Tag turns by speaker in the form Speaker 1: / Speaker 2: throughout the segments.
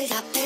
Speaker 1: Ist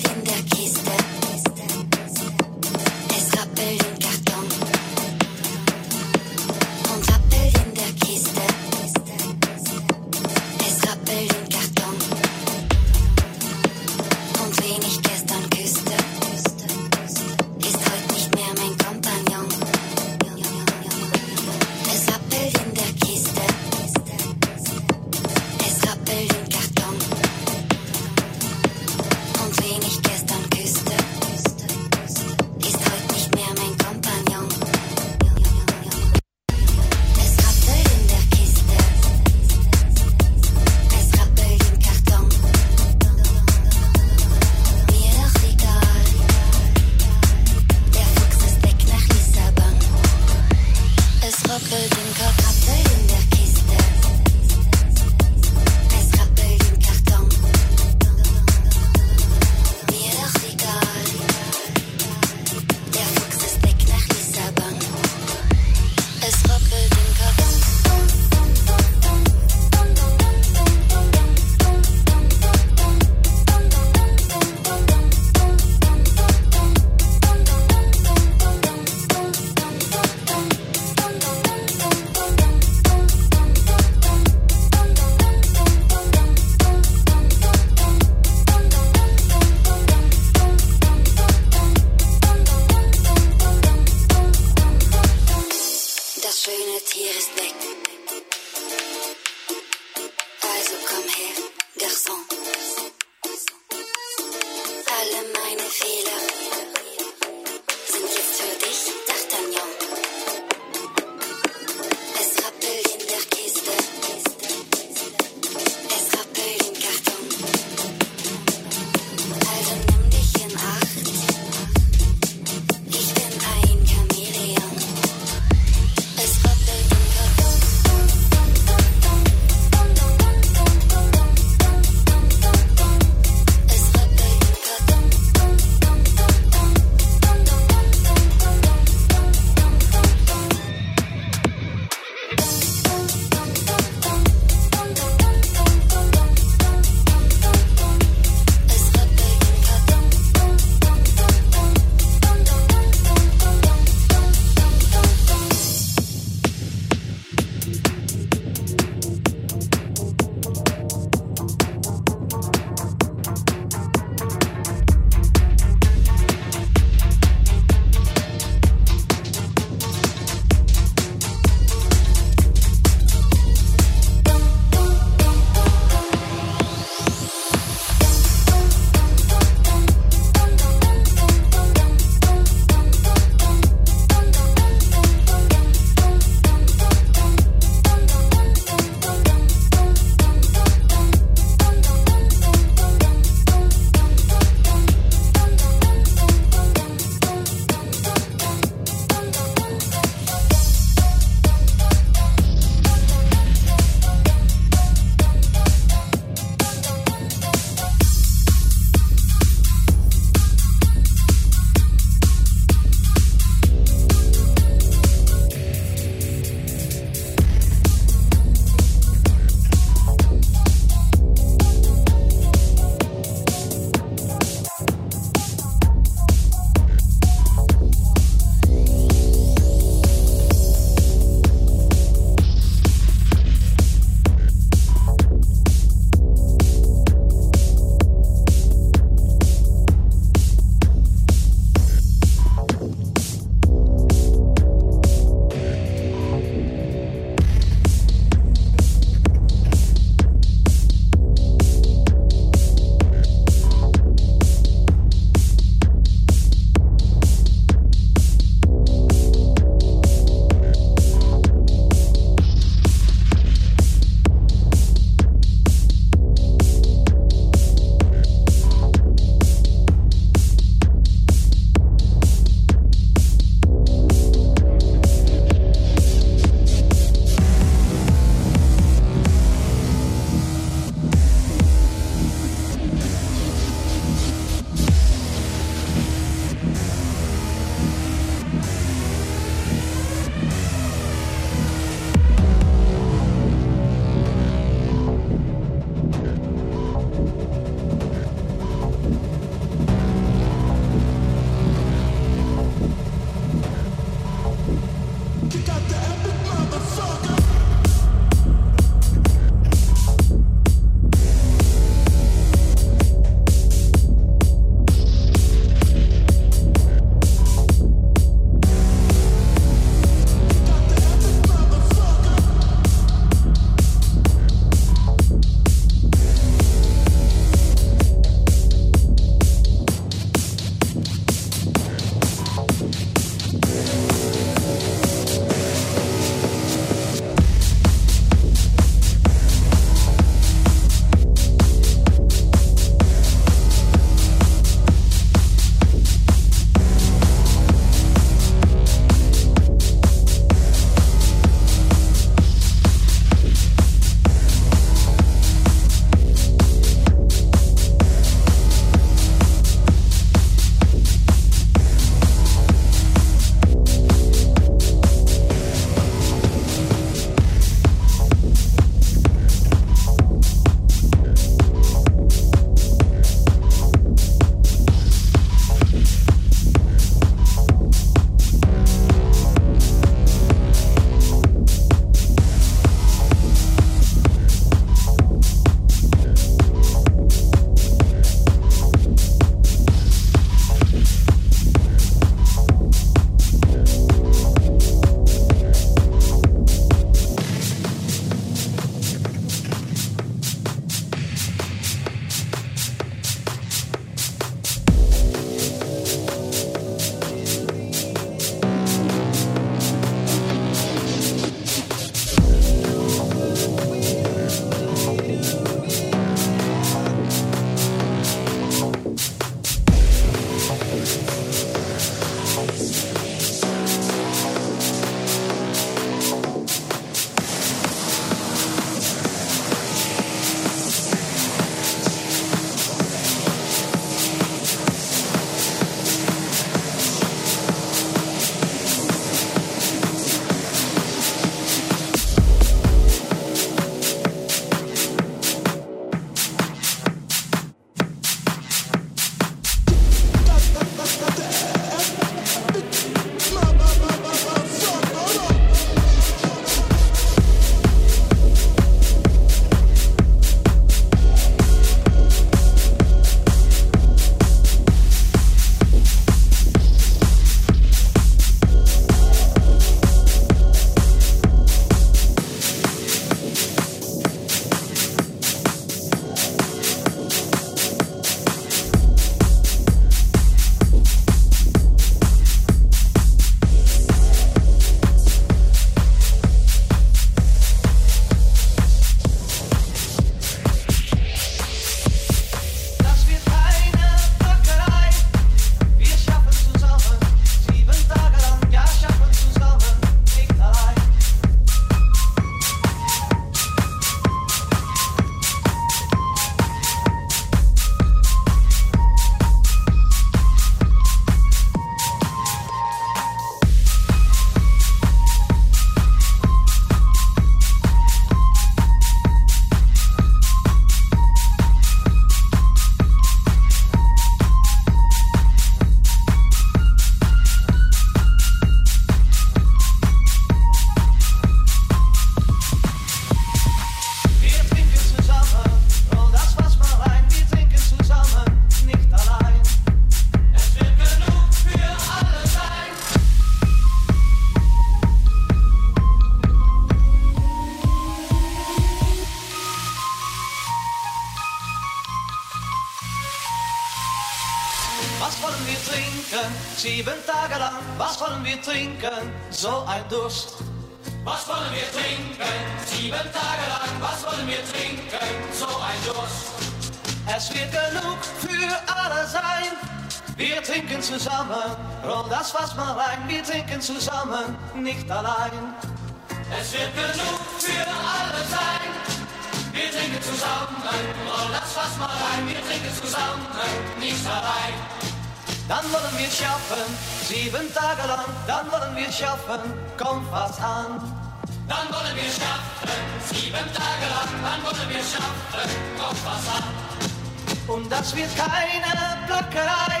Speaker 2: Und das wird keine Plackerei.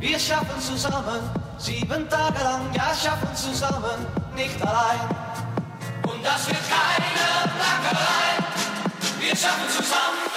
Speaker 2: Wir schaffen zusammen, sieben Tage lang, ja, schaffen zusammen, nicht allein.
Speaker 3: Und das wird keine Plackerei. Wir schaffen zusammen.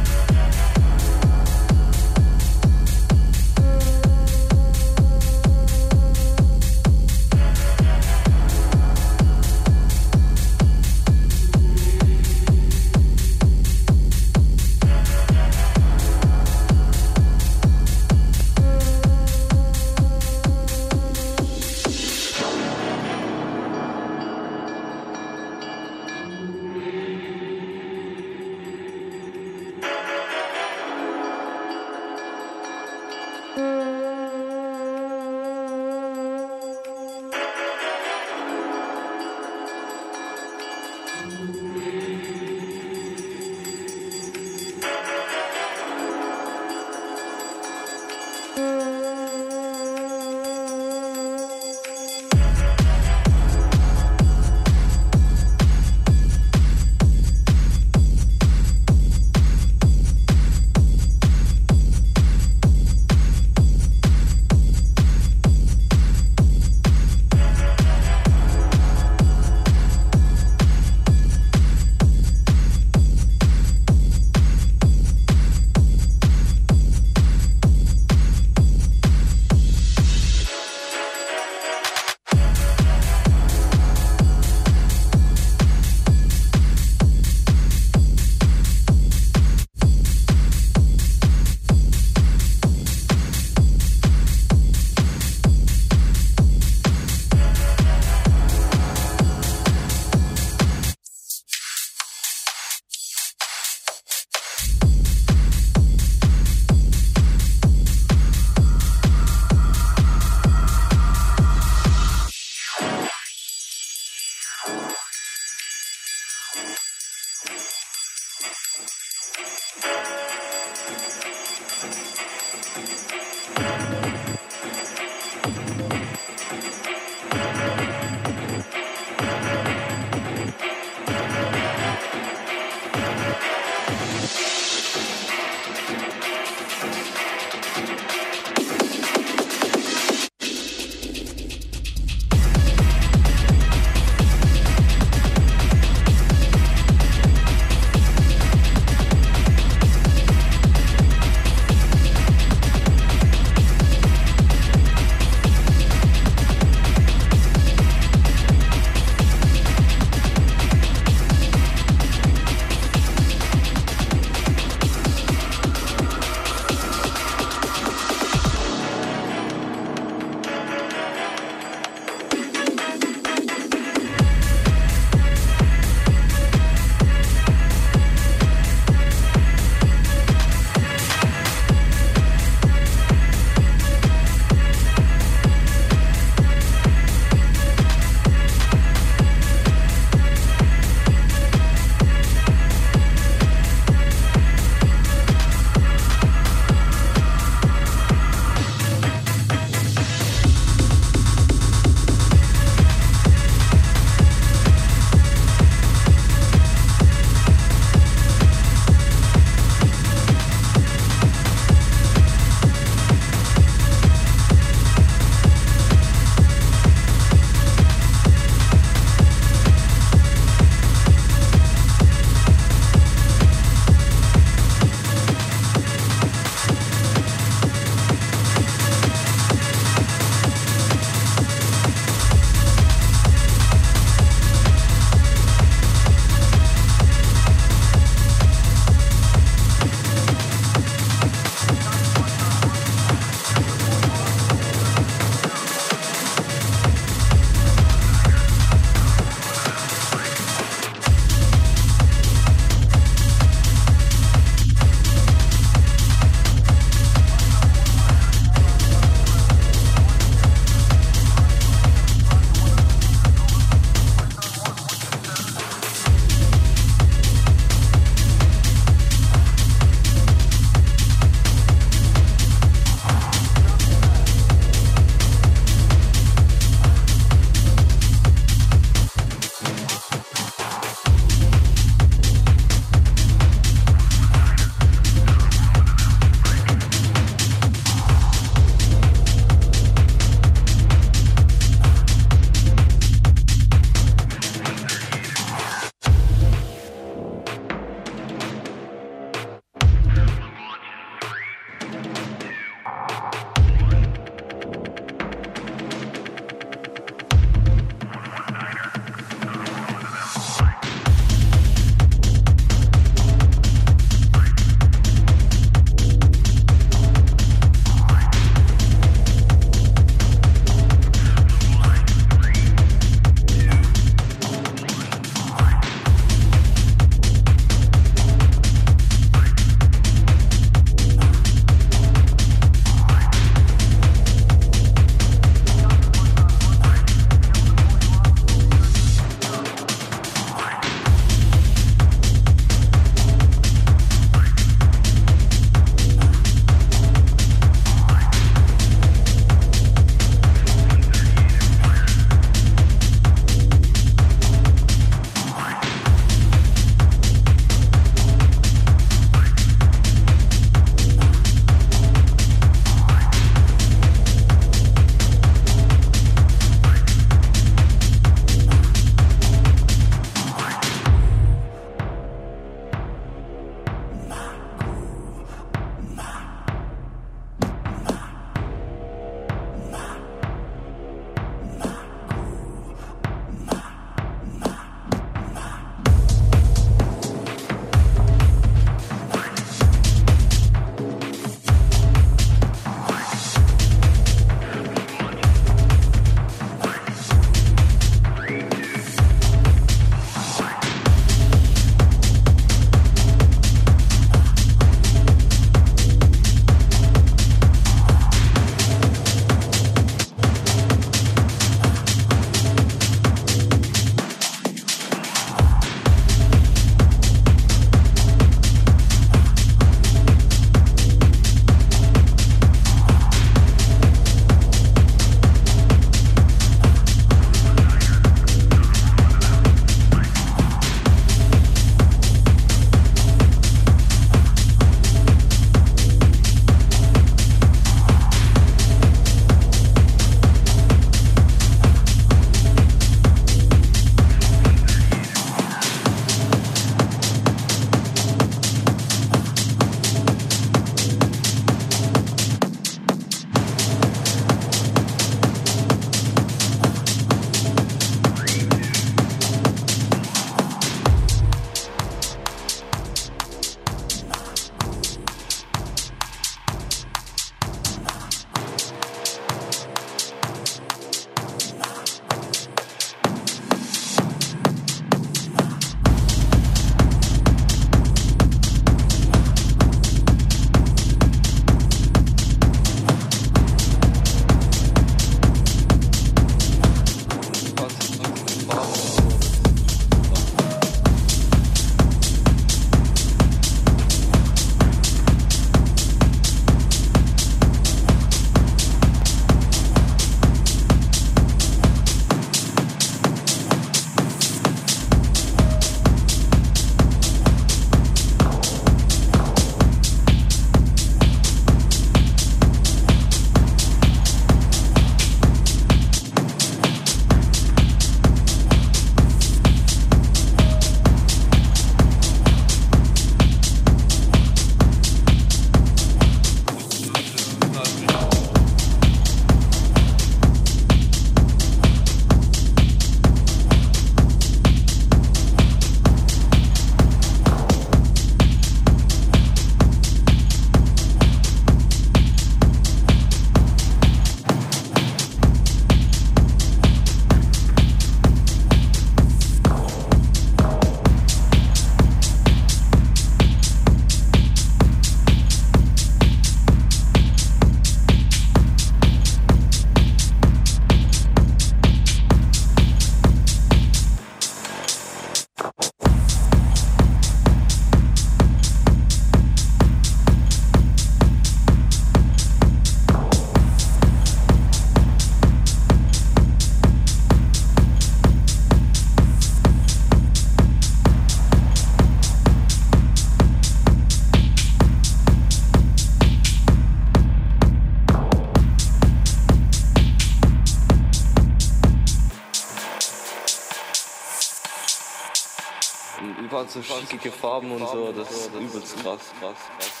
Speaker 4: So schickige Farben und so, das ist übelst krass, krass, krass.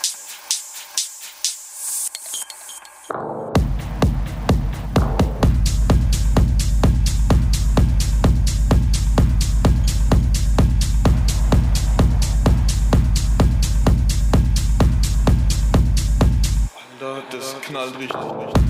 Speaker 5: das knallt richtig, richtig.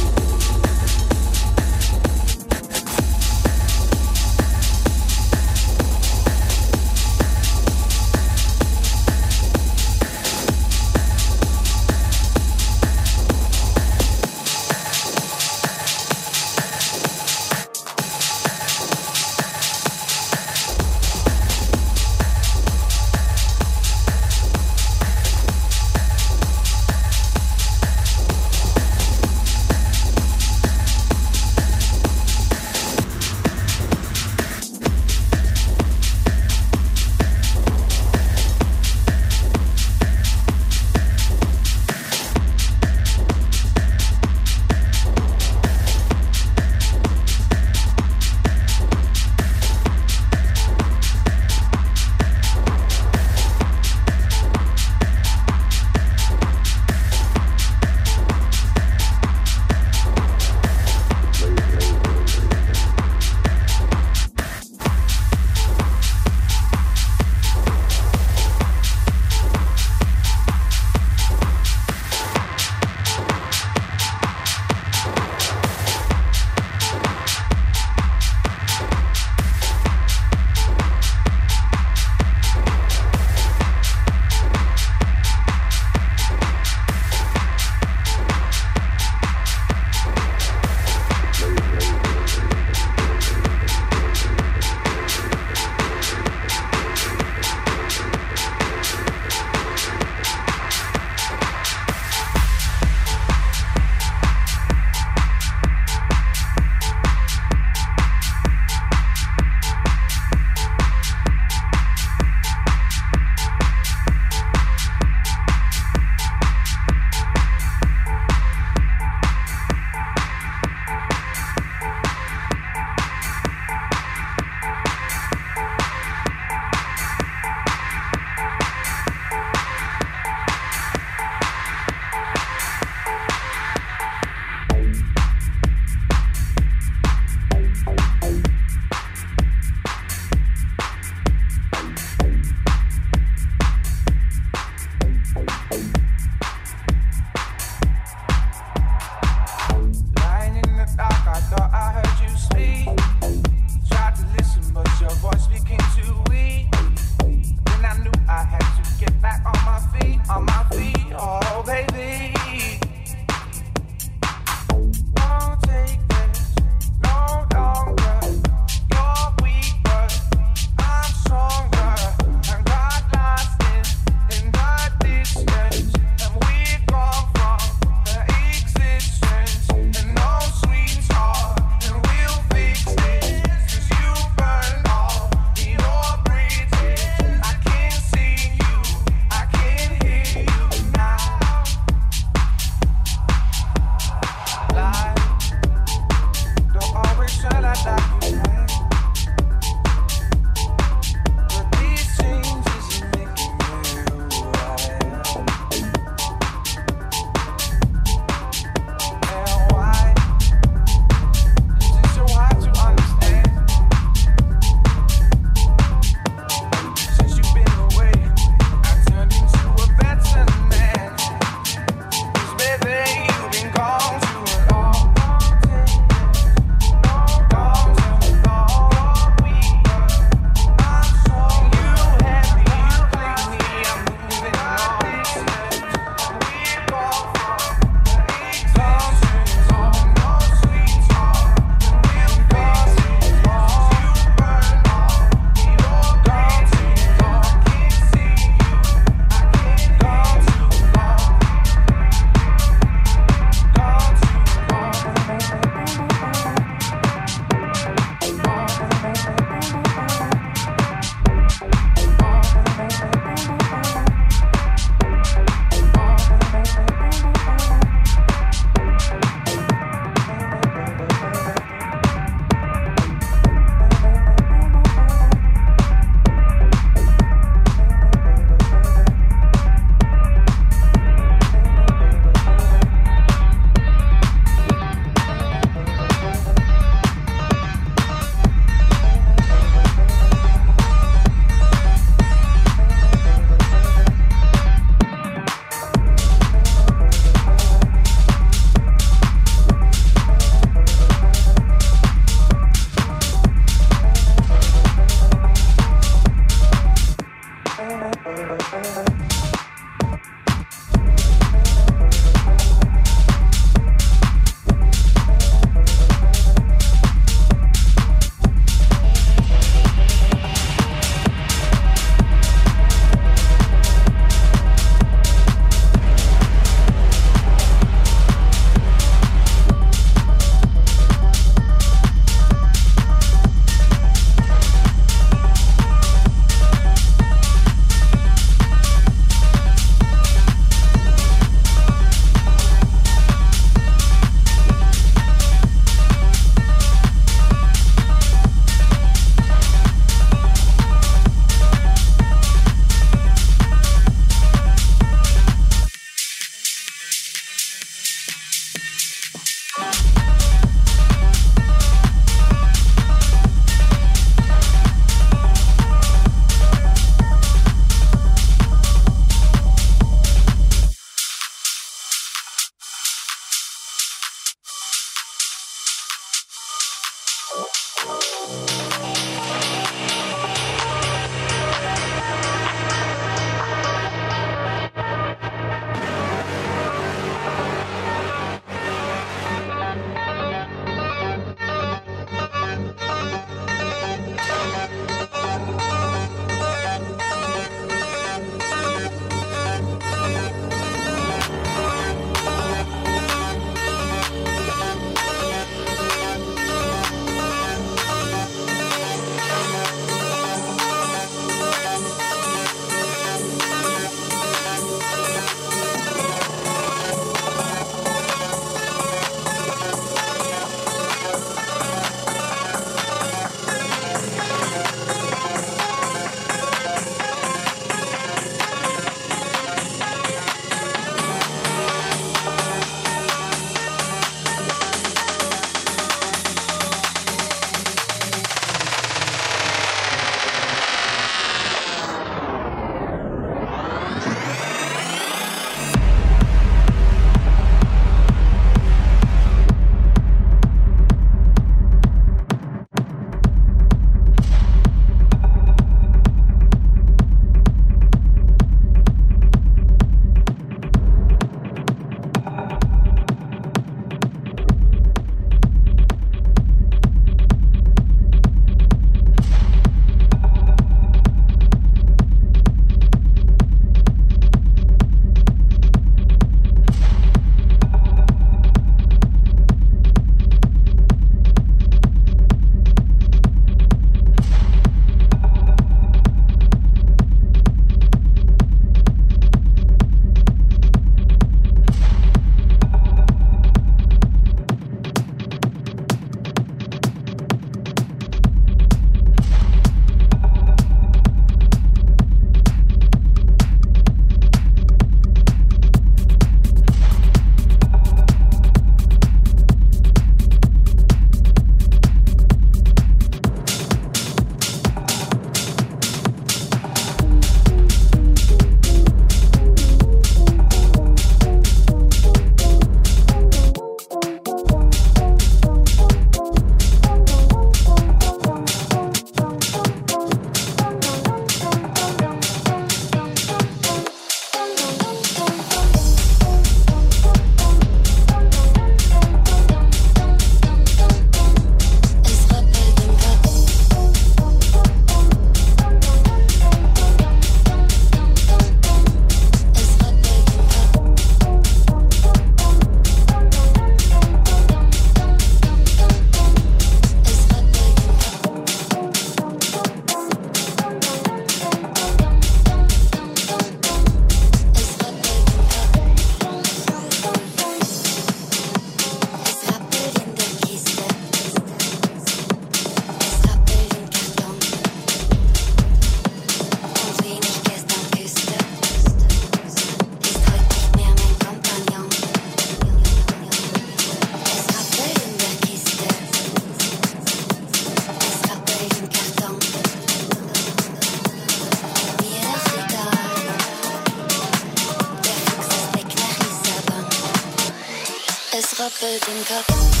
Speaker 2: fucker, drink up.